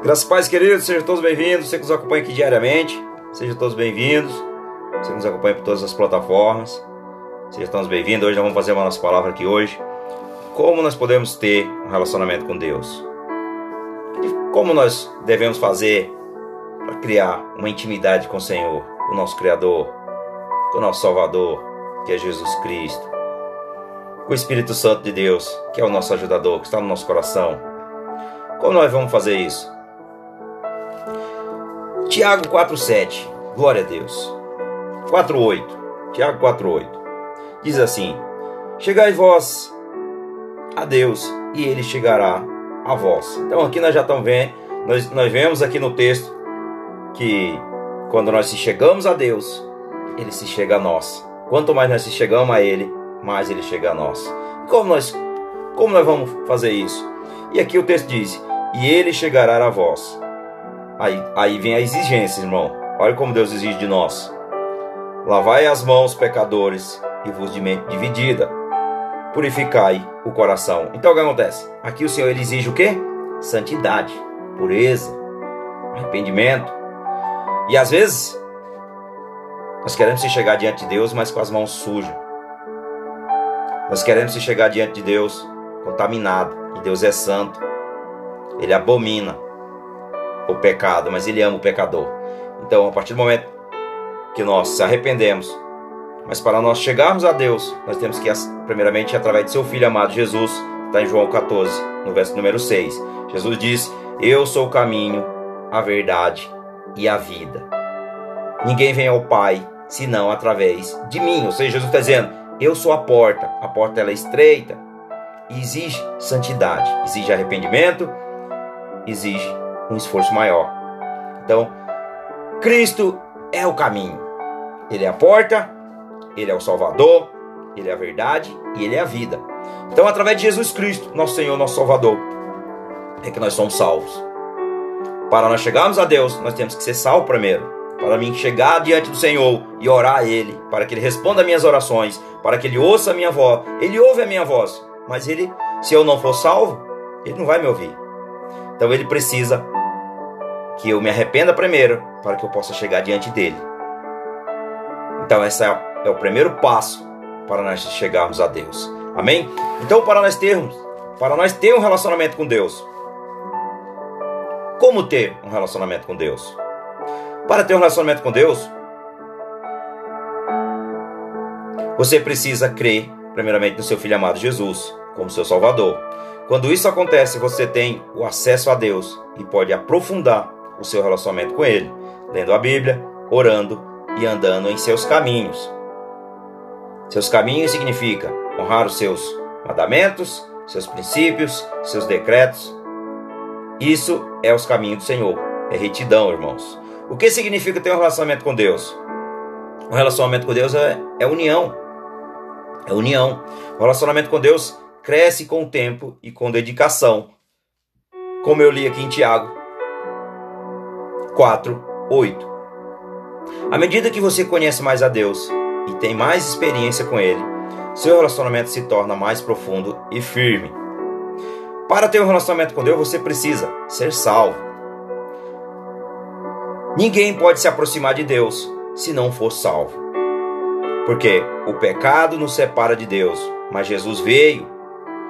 Graças a paz, queridos, sejam todos bem-vindos. Você que nos acompanha aqui diariamente, sejam todos bem-vindos. Você que nos acompanha por todas as plataformas, sejam todos bem-vindos. Hoje nós vamos fazer uma nossa palavra aqui hoje. Como nós podemos ter um relacionamento com Deus? Como nós devemos fazer para criar uma intimidade com o Senhor, o nosso Criador, com o nosso Salvador, que é Jesus Cristo, com o Espírito Santo de Deus, que é o nosso ajudador, que está no nosso coração. Como nós vamos fazer isso? Tiago 4,7, glória a Deus. 4,8, Tiago 4,8, diz assim: Chegai vós a Deus, e ele chegará a vós. Então aqui nós já estamos vendo, nós, nós vemos aqui no texto que quando nós se chegamos a Deus, ele se chega a nós. Quanto mais nós se chegamos a ele, mais ele chega a nós. Como nós, como nós vamos fazer isso? E aqui o texto diz: E ele chegará a vós. Aí, aí vem a exigência, irmão. Olha como Deus exige de nós. Lavai as mãos, pecadores, e vos de mente dividida. Purificai o coração. Então o que acontece? Aqui o Senhor ele exige o quê? Santidade, pureza, arrependimento. E às vezes nós queremos se chegar diante de Deus, mas com as mãos sujas. Nós queremos se chegar diante de Deus contaminado. E Deus é santo. Ele abomina o pecado, mas ele ama o pecador. Então, a partir do momento que nós se arrependemos, mas para nós chegarmos a Deus, nós temos que, primeiramente, através de seu Filho amado Jesus, está em João 14, no verso número 6. Jesus diz: Eu sou o caminho, a verdade e a vida. Ninguém vem ao Pai senão através de mim. Ou seja, Jesus está dizendo: Eu sou a porta. A porta ela é estreita e exige santidade, exige arrependimento, exige um esforço maior. Então, Cristo é o caminho. Ele é a porta, ele é o Salvador, ele é a verdade e ele é a vida. Então, através de Jesus Cristo, nosso Senhor, nosso Salvador, é que nós somos salvos. Para nós chegarmos a Deus, nós temos que ser salvos primeiro. Para mim chegar diante do Senhor e orar a Ele, para que Ele responda minhas orações, para que Ele ouça a minha voz. Ele ouve a minha voz, mas Ele, se eu não for salvo, Ele não vai me ouvir. Então Ele precisa que eu me arrependa primeiro, para que eu possa chegar diante dele. Então, esse é, é o primeiro passo para nós chegarmos a Deus. Amém? Então, para nós termos, para nós ter um relacionamento com Deus, como ter um relacionamento com Deus? Para ter um relacionamento com Deus, você precisa crer, primeiramente, no seu Filho amado Jesus, como seu Salvador. Quando isso acontece, você tem o acesso a Deus e pode aprofundar o seu relacionamento com Ele, lendo a Bíblia, orando e andando em seus caminhos. Seus caminhos significa honrar os seus mandamentos, seus princípios, seus decretos. Isso é os caminhos do Senhor. É retidão, irmãos. O que significa ter um relacionamento com Deus? Um relacionamento com Deus é, é união. É união. O relacionamento com Deus cresce com o tempo e com dedicação. Como eu li aqui em Tiago 4, 8. À medida que você conhece mais a Deus e tem mais experiência com Ele, seu relacionamento se torna mais profundo e firme. Para ter um relacionamento com Deus, você precisa ser salvo. Ninguém pode se aproximar de Deus se não for salvo. Porque o pecado nos separa de Deus, mas Jesus veio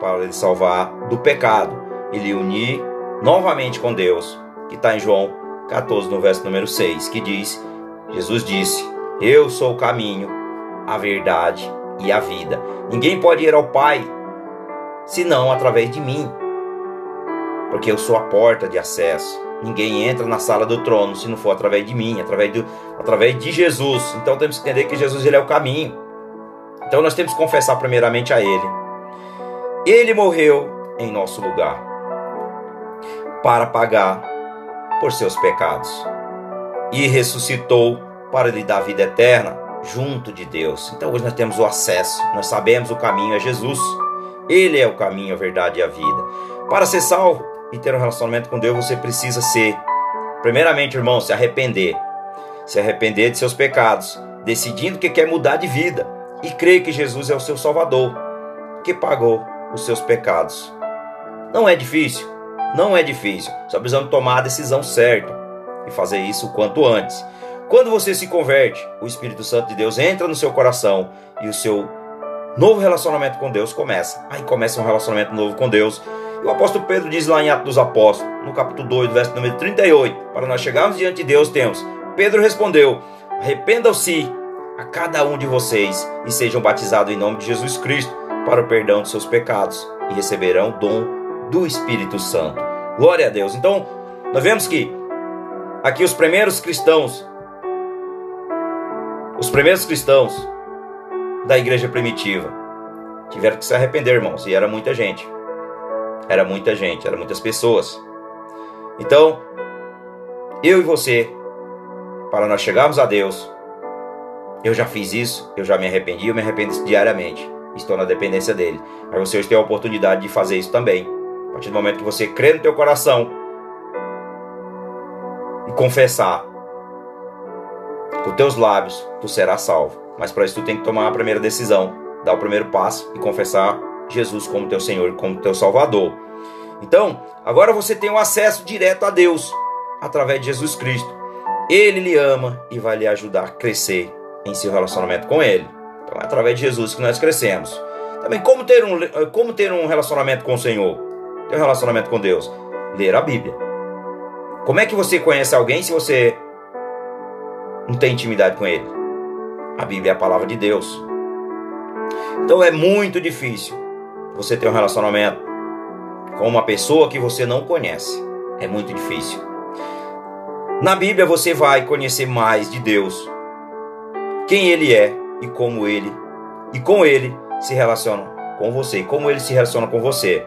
para lhe salvar do pecado e lhe unir novamente com Deus, que está em João 14, no verso número 6, que diz: Jesus disse: Eu sou o caminho, a verdade e a vida. Ninguém pode ir ao Pai senão através de mim, porque eu sou a porta de acesso. Ninguém entra na sala do trono se não for através de mim, através, do, através de Jesus. Então temos que entender que Jesus ele é o caminho. Então nós temos que confessar primeiramente a Ele. Ele morreu em nosso lugar para pagar por seus pecados e ressuscitou para lhe dar vida eterna junto de Deus. Então hoje nós temos o acesso, nós sabemos o caminho é Jesus. Ele é o caminho, a verdade e a vida. Para ser salvo e ter um relacionamento com Deus, você precisa ser, primeiramente, irmão, se arrepender. Se arrepender de seus pecados, decidindo que quer mudar de vida e crer que Jesus é o seu Salvador, que pagou os seus pecados. Não é difícil, Não é difícil, só precisamos tomar a decisão certa e fazer isso o quanto antes. Quando você se converte, o Espírito Santo de Deus entra no seu coração e o seu novo relacionamento com Deus começa. Aí começa um relacionamento novo com Deus. E o apóstolo Pedro diz lá em Atos dos Apóstolos, no capítulo 2, verso número 38, para nós chegarmos diante de Deus, temos. Pedro respondeu: Arrependam-se a cada um de vocês e sejam batizados em nome de Jesus Cristo para o perdão dos seus pecados e receberão o dom do Espírito Santo. Glória a Deus. Então, nós vemos que aqui os primeiros cristãos, os primeiros cristãos da igreja primitiva tiveram que se arrepender, irmãos, e era muita gente. Era muita gente, eram muitas pessoas. Então, eu e você, para nós chegarmos a Deus, eu já fiz isso, eu já me arrependi, eu me arrependo diariamente. Estou na dependência dele. Mas você hoje tem a oportunidade de fazer isso também. A partir do momento que você crê no teu coração e confessar com teus lábios, tu serás salvo. Mas para isso tu tem que tomar a primeira decisão, dar o primeiro passo e confessar Jesus como teu Senhor, como teu Salvador. Então, agora você tem um acesso direto a Deus através de Jesus Cristo. Ele lhe ama e vai lhe ajudar a crescer em seu relacionamento com Ele. Então é através de Jesus que nós crescemos. Também como ter um, como ter um relacionamento com o Senhor? Ter um relacionamento com Deus? Ler a Bíblia. Como é que você conhece alguém se você não tem intimidade com ele? A Bíblia é a palavra de Deus. Então é muito difícil você ter um relacionamento com uma pessoa que você não conhece. É muito difícil. Na Bíblia você vai conhecer mais de Deus, quem ele é e como ele e com ele se relaciona com você, como ele se relaciona com você.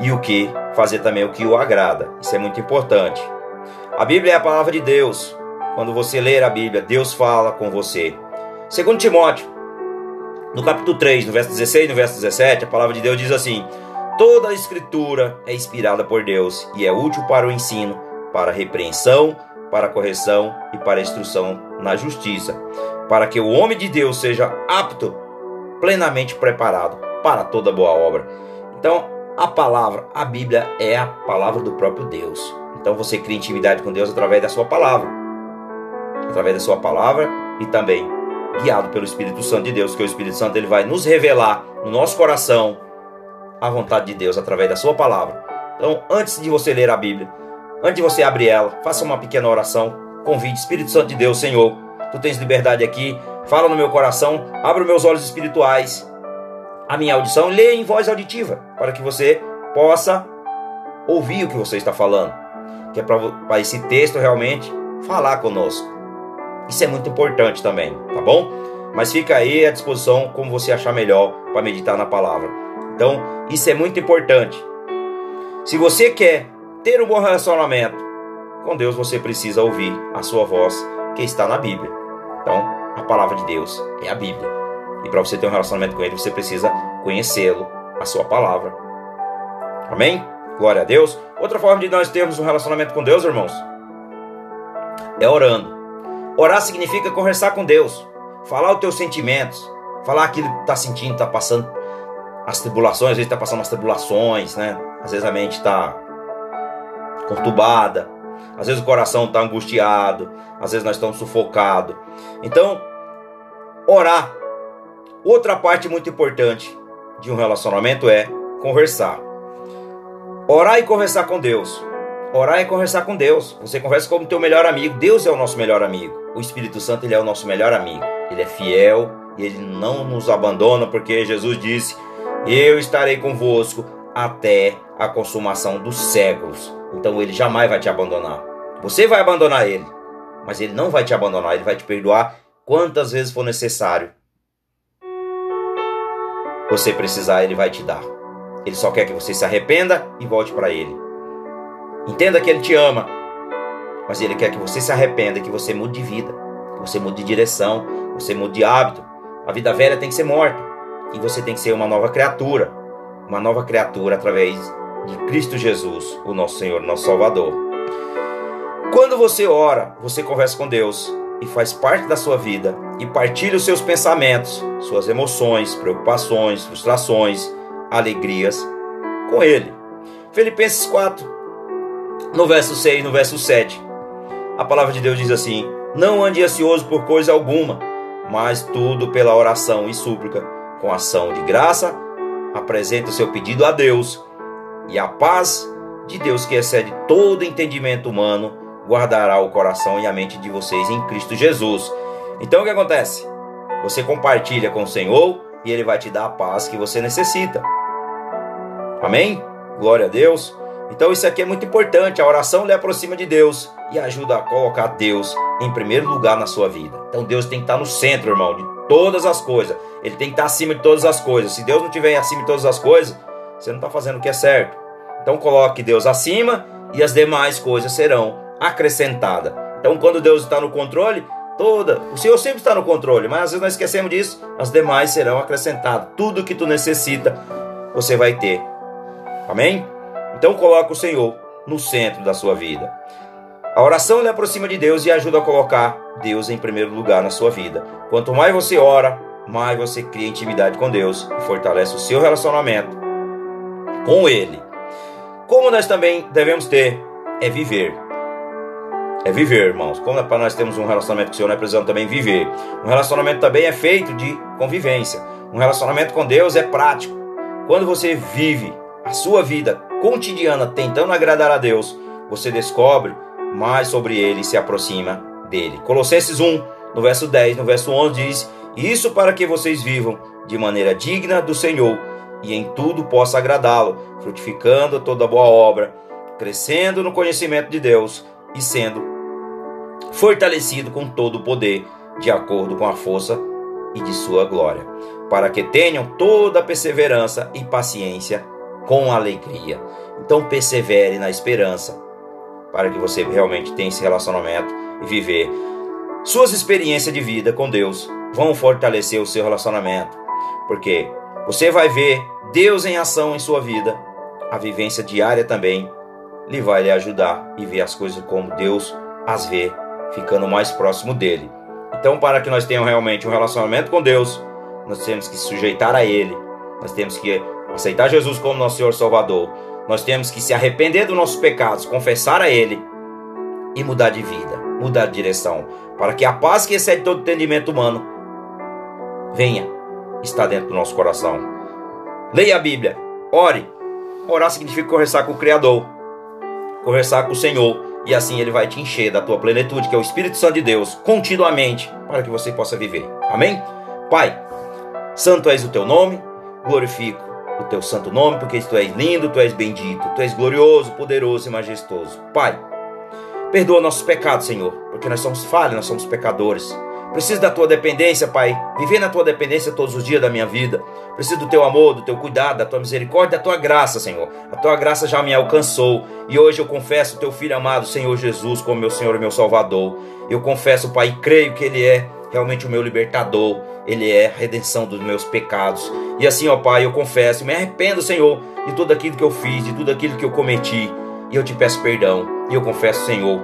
E o que fazer também o que o agrada. Isso é muito importante. A Bíblia é a palavra de Deus. Quando você ler a Bíblia, Deus fala com você. Segundo Timóteo, no capítulo 3, no verso 16 e no verso 17, a palavra de Deus diz assim: Toda a escritura é inspirada por Deus e é útil para o ensino, para a repreensão, para a correção e para a instrução na justiça, para que o homem de Deus seja apto, plenamente preparado para toda boa obra. Então, a palavra, a Bíblia é a palavra do próprio Deus. Então você cria intimidade com Deus através da sua palavra. Através da sua palavra e também guiado pelo Espírito Santo de Deus, que o Espírito Santo ele vai nos revelar no nosso coração a vontade de Deus através da sua palavra. Então, antes de você ler a Bíblia, Antes de você abrir ela, faça uma pequena oração. Convide, Espírito Santo de Deus, Senhor. Tu tens liberdade aqui. Fala no meu coração. Abra os meus olhos espirituais. A minha audição. Leia em voz auditiva. Para que você possa ouvir o que você está falando. Que é para esse texto realmente falar conosco. Isso é muito importante também, tá bom? Mas fica aí à disposição como você achar melhor para meditar na palavra. Então, isso é muito importante. Se você quer ter um bom relacionamento com Deus, você precisa ouvir a sua voz que está na Bíblia. Então, a palavra de Deus é a Bíblia. E para você ter um relacionamento com Ele, você precisa conhecê-lo, a sua palavra. Amém? Glória a Deus. Outra forma de nós termos um relacionamento com Deus, irmãos, é orando. Orar significa conversar com Deus, falar os teus sentimentos, falar aquilo que está sentindo, está passando as tribulações, às vezes está passando as tribulações, né? Às vezes a mente está conturbada, às vezes o coração está angustiado, às vezes nós estamos sufocados. Então, orar. Outra parte muito importante de um relacionamento é conversar. Orar e conversar com Deus. Orar e conversar com Deus. Você conversa com o teu melhor amigo. Deus é o nosso melhor amigo. O Espírito Santo ele é o nosso melhor amigo. Ele é fiel e ele não nos abandona porque Jesus disse: "Eu estarei convosco até a consumação dos séculos". Então ele jamais vai te abandonar. Você vai abandonar ele, mas ele não vai te abandonar, ele vai te perdoar quantas vezes for necessário. Você precisar, ele vai te dar. Ele só quer que você se arrependa e volte para ele. Entenda que ele te ama, mas ele quer que você se arrependa, que você mude de vida, que você mude de direção, que você mude de hábito. A vida velha tem que ser morta e você tem que ser uma nova criatura, uma nova criatura através de Cristo Jesus, o nosso Senhor, nosso Salvador. Quando você ora, você conversa com Deus e faz parte da sua vida e partilha os seus pensamentos, suas emoções, preocupações, frustrações, alegrias com Ele. Filipenses 4, no verso 6, no verso 7. A palavra de Deus diz assim: Não ande ansioso por coisa alguma, mas tudo pela oração e súplica, com ação de graça, apresenta o seu pedido a Deus, e a paz de Deus, que excede todo entendimento humano, guardará o coração e a mente de vocês em Cristo Jesus. Então o que acontece? Você compartilha com o Senhor e Ele vai te dar a paz que você necessita. Amém? Glória a Deus. Então isso aqui é muito importante. A oração lhe aproxima de Deus e ajuda a colocar Deus em primeiro lugar na sua vida. Então Deus tem que estar no centro, irmão, de todas as coisas. Ele tem que estar acima de todas as coisas. Se Deus não estiver acima de todas as coisas, você não está fazendo o que é certo. Então coloque Deus acima e as demais coisas serão acrescentadas. Então quando Deus está no controle, toda, o Senhor sempre está no controle, mas às vezes nós esquecemos disso, as demais serão acrescentadas. Tudo que tu necessita, você vai ter. Amém? Então coloque o Senhor no centro da sua vida. A oração lhe aproxima de Deus e ajuda a colocar Deus em primeiro lugar na sua vida. Quanto mais você ora, mais você cria intimidade com Deus e fortalece o seu relacionamento com Ele. Como nós também devemos ter é viver. É viver, irmãos. Como é para nós termos um relacionamento com o Senhor, nós precisamos também viver. Um relacionamento também é feito de convivência. Um relacionamento com Deus é prático. Quando você vive a sua vida cotidiana tentando agradar a Deus, você descobre mais sobre ele e se aproxima dele. Colossenses 1, no verso 10, no verso 11 diz: Isso para que vocês vivam de maneira digna do Senhor e em tudo possa agradá-lo, frutificando toda boa obra, crescendo no conhecimento de Deus e sendo fortalecido com todo o poder, de acordo com a força e de sua glória, para que tenham toda a perseverança e paciência com alegria. Então persevere na esperança, para que você realmente tenha esse relacionamento e viver. Suas experiências de vida com Deus vão fortalecer o seu relacionamento, porque você vai ver Deus em ação em sua vida. A vivência diária também lhe vai lhe ajudar e ver as coisas como Deus as vê, ficando mais próximo dele. Então, para que nós tenhamos realmente um relacionamento com Deus, nós temos que sujeitar a Ele, nós temos que aceitar Jesus como nosso Senhor Salvador, nós temos que se arrepender dos nossos pecados, confessar a Ele e mudar de vida, mudar de direção, para que a paz que excede todo entendimento humano venha estar dentro do nosso coração. Leia a Bíblia, ore. Orar significa conversar com o Criador, conversar com o Senhor, e assim Ele vai te encher da tua plenitude, que é o Espírito Santo de Deus, continuamente, para que você possa viver. Amém? Pai, santo és o teu nome, glorifico o teu santo nome, porque tu és lindo, tu és bendito, tu és glorioso, poderoso e majestoso. Pai, perdoa nossos pecados, Senhor, porque nós somos falhos, nós somos pecadores. Preciso da tua dependência, Pai. Viver na tua dependência todos os dias da minha vida. Preciso do teu amor, do teu cuidado, da tua misericórdia, da tua graça, Senhor. A tua graça já me alcançou. E hoje eu confesso o teu filho amado, Senhor Jesus, como meu Senhor e meu Salvador. Eu confesso, Pai, e creio que Ele é realmente o meu libertador. Ele é a redenção dos meus pecados. E assim, ó Pai, eu confesso, me arrependo, Senhor, de tudo aquilo que eu fiz, de tudo aquilo que eu cometi. E eu te peço perdão. E eu confesso, Senhor,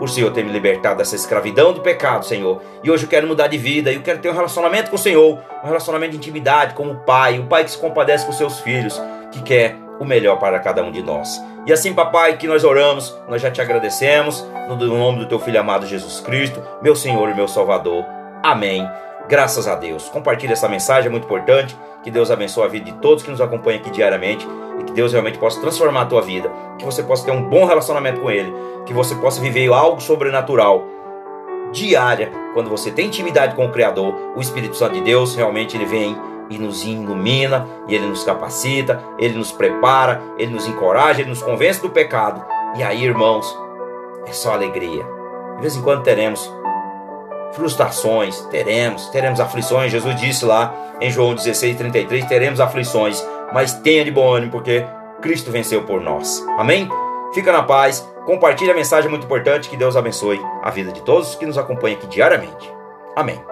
por Senhor ter me libertado dessa escravidão do pecado, Senhor. E hoje eu quero mudar de vida, eu quero ter um relacionamento com o Senhor, um relacionamento de intimidade como o Pai, um Pai que se compadece com seus filhos, que quer o melhor para cada um de nós. E assim, papai, que nós oramos, nós já te agradecemos, no nome do teu filho amado Jesus Cristo, meu Senhor e meu Salvador. Amém. Graças a Deus. Compartilhe essa mensagem, é muito importante. Que Deus abençoe a vida de todos que nos acompanham aqui diariamente e que Deus realmente possa transformar a tua vida, que você possa ter um bom relacionamento com Ele, que você possa viver algo sobrenatural diária, quando você tem intimidade com o Criador, o Espírito Santo de Deus realmente ele vem e nos ilumina, e ele nos capacita, ele nos prepara, ele nos encoraja, ele nos convence do pecado. E aí, irmãos, é só alegria. De vez em quando teremos frustrações, teremos, teremos aflições. Jesus disse lá em João 16, 33: teremos aflições, mas tenha de bom ânimo, porque Cristo venceu por nós. Amém? Fica na paz, compartilhe a mensagem muito importante. Que Deus abençoe a vida de todos que nos acompanham aqui diariamente. Amém.